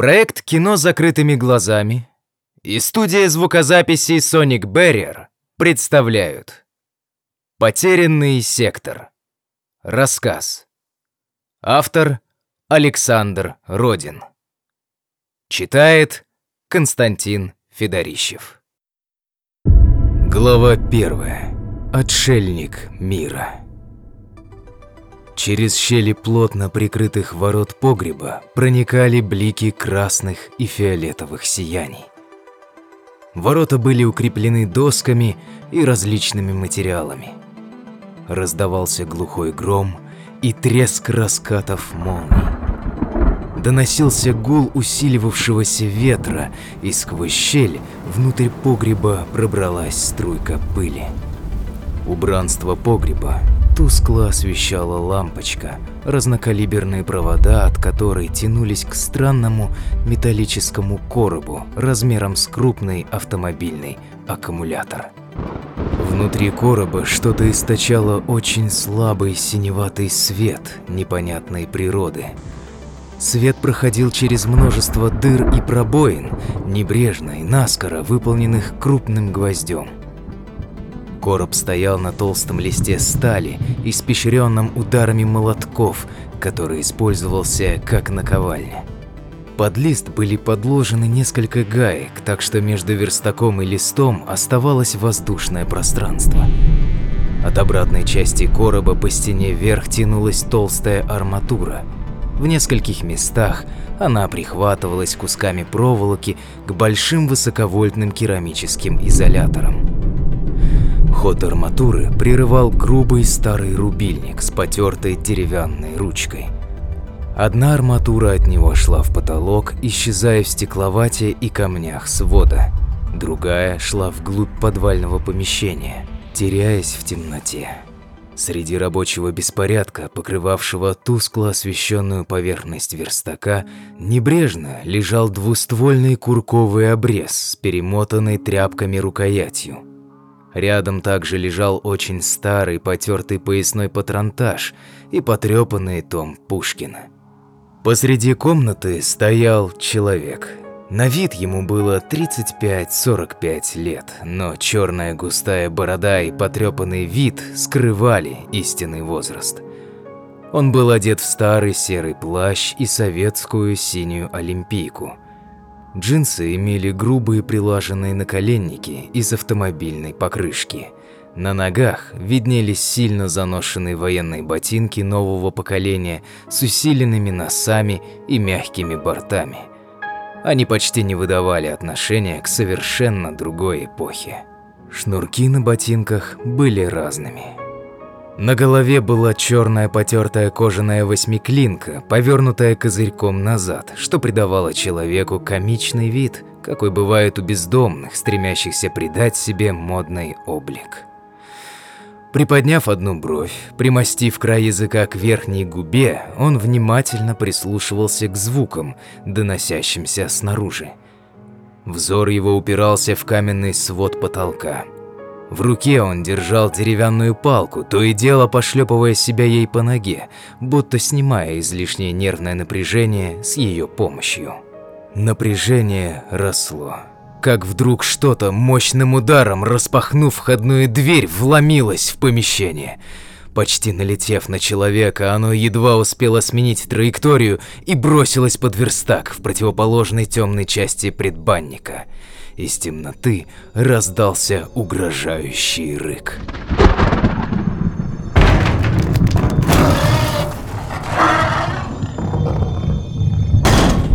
Проект «Кино закрытыми глазами» и студия звукозаписи Sonic Barrier представляют «Потерянный сектор». Рассказ. Автор Александр Родин. Читает Константин Федорищев. Глава первая. Отшельник мира. Через щели плотно прикрытых ворот погреба проникали блики красных и фиолетовых сияний. Ворота были укреплены досками и различными материалами. Раздавался глухой гром и треск раскатов молний. Доносился гул усиливавшегося ветра, и сквозь щель внутрь погреба пробралась струйка пыли. Убранство погреба Тускло освещала лампочка, разнокалиберные провода от которой тянулись к странному металлическому коробу размером с крупный автомобильный аккумулятор. Внутри короба что-то источало очень слабый синеватый свет непонятной природы. Свет проходил через множество дыр и пробоин, небрежно и наскоро выполненных крупным гвоздем. Короб стоял на толстом листе стали, испещренном ударами молотков, который использовался как наковальня. Под лист были подложены несколько гаек, так что между верстаком и листом оставалось воздушное пространство. От обратной части короба по стене вверх тянулась толстая арматура. В нескольких местах она прихватывалась кусками проволоки к большим высоковольтным керамическим изоляторам. Ход арматуры прерывал грубый старый рубильник с потертой деревянной ручкой. Одна арматура от него шла в потолок, исчезая в стекловате и камнях свода. Другая шла вглубь подвального помещения, теряясь в темноте. Среди рабочего беспорядка, покрывавшего тускло освещенную поверхность верстака, небрежно лежал двуствольный курковый обрез с перемотанной тряпками рукоятью. Рядом также лежал очень старый потертый поясной патронтаж и потрепанный том Пушкина. Посреди комнаты стоял человек. На вид ему было 35-45 лет, но черная густая борода и потрепанный вид скрывали истинный возраст. Он был одет в старый серый плащ и советскую синюю олимпийку – Джинсы имели грубые прилаженные наколенники из автомобильной покрышки. На ногах виднелись сильно заношенные военные ботинки нового поколения с усиленными носами и мягкими бортами. Они почти не выдавали отношения к совершенно другой эпохе. Шнурки на ботинках были разными. На голове была черная потертая кожаная восьмиклинка, повернутая козырьком назад, что придавало человеку комичный вид, какой бывает у бездомных, стремящихся придать себе модный облик. Приподняв одну бровь, примостив край языка к верхней губе, он внимательно прислушивался к звукам, доносящимся снаружи. Взор его упирался в каменный свод потолка – в руке он держал деревянную палку, то и дело пошлепывая себя ей по ноге, будто снимая излишнее нервное напряжение с ее помощью. Напряжение росло. Как вдруг что-то мощным ударом, распахнув входную дверь, вломилось в помещение. Почти налетев на человека, оно едва успело сменить траекторию и бросилось под верстак в противоположной темной части предбанника – из темноты раздался угрожающий рык.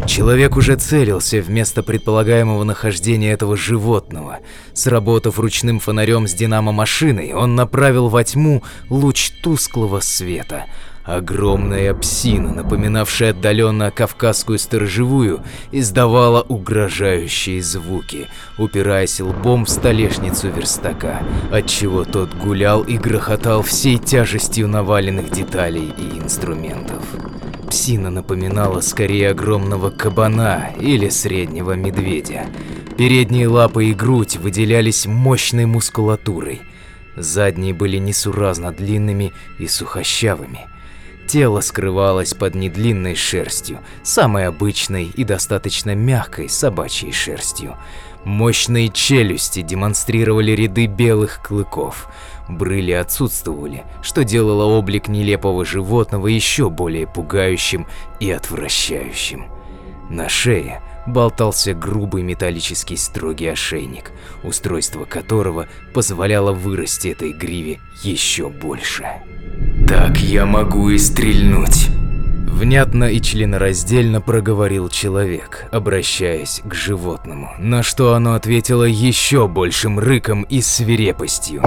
Человек уже целился вместо предполагаемого нахождения этого животного. Сработав ручным фонарем с динамо-машиной, он направил во тьму луч тусклого света – Огромная псина, напоминавшая отдаленно кавказскую сторожевую, издавала угрожающие звуки, упираясь лбом в столешницу верстака, отчего тот гулял и грохотал всей тяжестью наваленных деталей и инструментов. Псина напоминала скорее огромного кабана или среднего медведя. Передние лапы и грудь выделялись мощной мускулатурой. Задние были несуразно длинными и сухощавыми – тело скрывалось под недлинной шерстью, самой обычной и достаточно мягкой собачьей шерстью. Мощные челюсти демонстрировали ряды белых клыков. Брыли отсутствовали, что делало облик нелепого животного еще более пугающим и отвращающим. На шее болтался грубый металлический строгий ошейник, устройство которого позволяло вырасти этой гриве еще больше. «Так я могу и стрельнуть!» Внятно и членораздельно проговорил человек, обращаясь к животному, на что оно ответило еще большим рыком и свирепостью.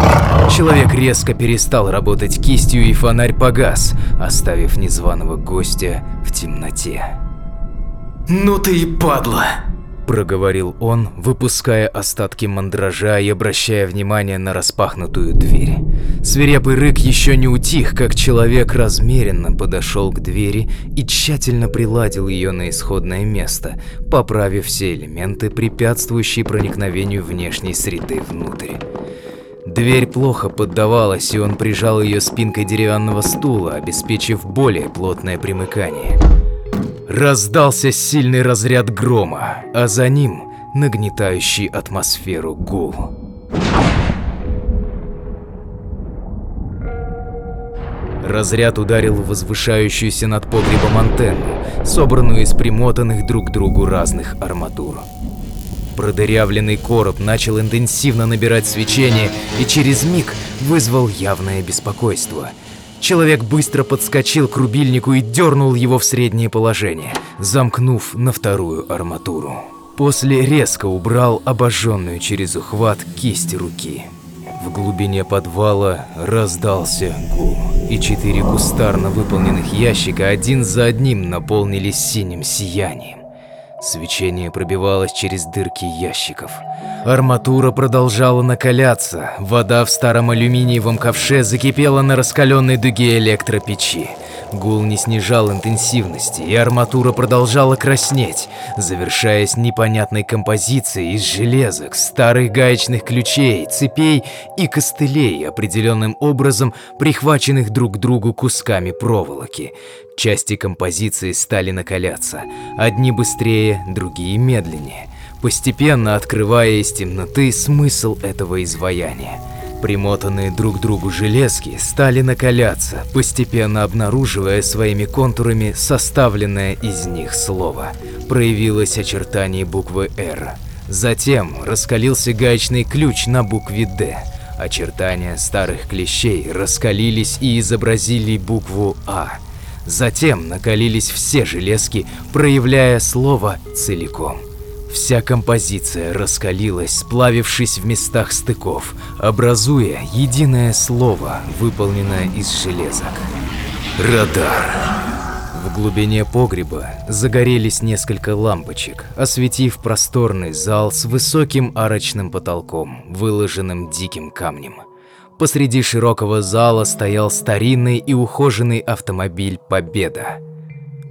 Человек резко перестал работать кистью и фонарь погас, оставив незваного гостя в темноте. «Ну ты и падла!» проговорил он, выпуская остатки мандража и обращая внимание на распахнутую дверь. Свирепый рык еще не утих, как человек размеренно подошел к двери и тщательно приладил ее на исходное место, поправив все элементы, препятствующие проникновению внешней среды внутрь. Дверь плохо поддавалась, и он прижал ее спинкой деревянного стула, обеспечив более плотное примыкание. Раздался сильный разряд грома, а за ним нагнетающий атмосферу гул. Разряд ударил в возвышающуюся над погребом антенну, собранную из примотанных друг к другу разных арматур. Продырявленный короб начал интенсивно набирать свечение и через миг вызвал явное беспокойство – Человек быстро подскочил к рубильнику и дернул его в среднее положение, замкнув на вторую арматуру. После резко убрал обожженную через ухват кисть руки. В глубине подвала раздался гул, и четыре кустарно выполненных ящика один за одним наполнились синим сиянием. Свечение пробивалось через дырки ящиков. Арматура продолжала накаляться. Вода в старом алюминиевом ковше закипела на раскаленной дуге электропечи. Гул не снижал интенсивности, и арматура продолжала краснеть, завершаясь непонятной композицией из железок, старых гаечных ключей, цепей и костылей, определенным образом прихваченных друг к другу кусками проволоки. Части композиции стали накаляться, одни быстрее, другие медленнее, постепенно открывая из темноты смысл этого изваяния. Примотанные друг к другу железки стали накаляться, постепенно обнаруживая своими контурами составленное из них слово. Проявилось очертание буквы «Р». Затем раскалился гаечный ключ на букве «Д». Очертания старых клещей раскалились и изобразили букву «А». Затем накалились все железки, проявляя слово целиком. Вся композиция раскалилась, сплавившись в местах стыков, образуя единое слово, выполненное из железок. Радар. В глубине погреба загорелись несколько лампочек, осветив просторный зал с высоким арочным потолком, выложенным диким камнем. Посреди широкого зала стоял старинный и ухоженный автомобиль «Победа».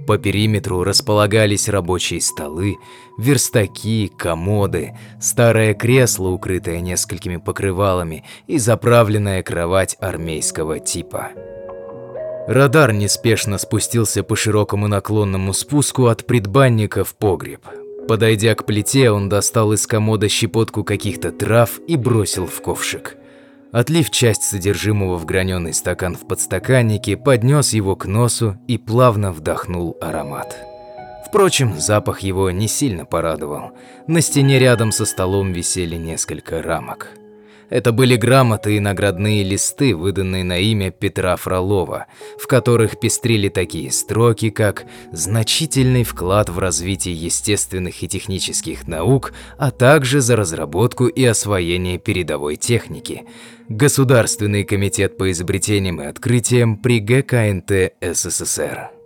По периметру располагались рабочие столы, верстаки, комоды, старое кресло, укрытое несколькими покрывалами, и заправленная кровать армейского типа. Радар неспешно спустился по широкому наклонному спуску от предбанника в погреб. Подойдя к плите, он достал из комода щепотку каких-то трав и бросил в ковшик. Отлив часть содержимого в граненый стакан в подстаканнике, поднес его к носу и плавно вдохнул аромат. Впрочем, запах его не сильно порадовал. На стене рядом со столом висели несколько рамок. Это были грамоты и наградные листы, выданные на имя Петра Фролова, в которых пестрили такие строки, как «значительный вклад в развитие естественных и технических наук, а также за разработку и освоение передовой техники», Государственный комитет по изобретениям и открытиям при ГКНТ СССР.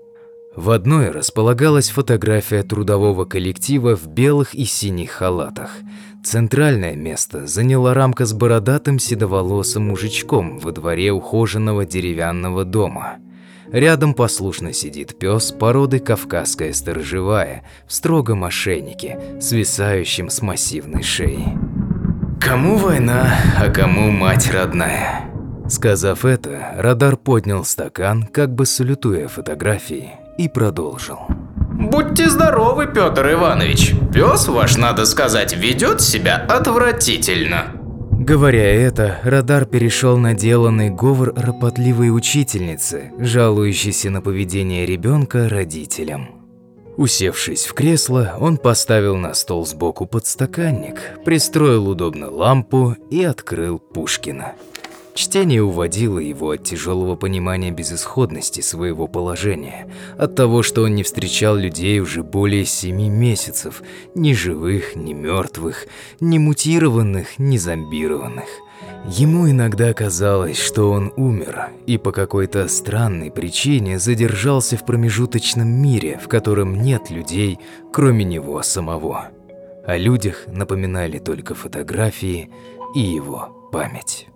В одной располагалась фотография трудового коллектива в белых и синих халатах – Центральное место заняла рамка с бородатым седоволосым мужичком во дворе ухоженного деревянного дома. Рядом послушно сидит пес породы кавказская сторожевая в строгом ошейнике, свисающем с массивной шеей. Кому война, а кому мать родная? Сказав это, радар поднял стакан, как бы салютуя фотографии, и продолжил. Будьте здоровы, Петр Иванович. Пес ваш, надо сказать, ведет себя отвратительно. Говоря это, радар перешел на деланный говор ропотливой учительницы, жалующейся на поведение ребенка родителям. Усевшись в кресло, он поставил на стол сбоку подстаканник, пристроил удобно лампу и открыл Пушкина. Чтение уводило его от тяжелого понимания безысходности своего положения, от того, что он не встречал людей уже более семи месяцев, ни живых, ни мертвых, ни мутированных, ни зомбированных. Ему иногда казалось, что он умер и по какой-то странной причине задержался в промежуточном мире, в котором нет людей, кроме него самого. О людях напоминали только фотографии и его память.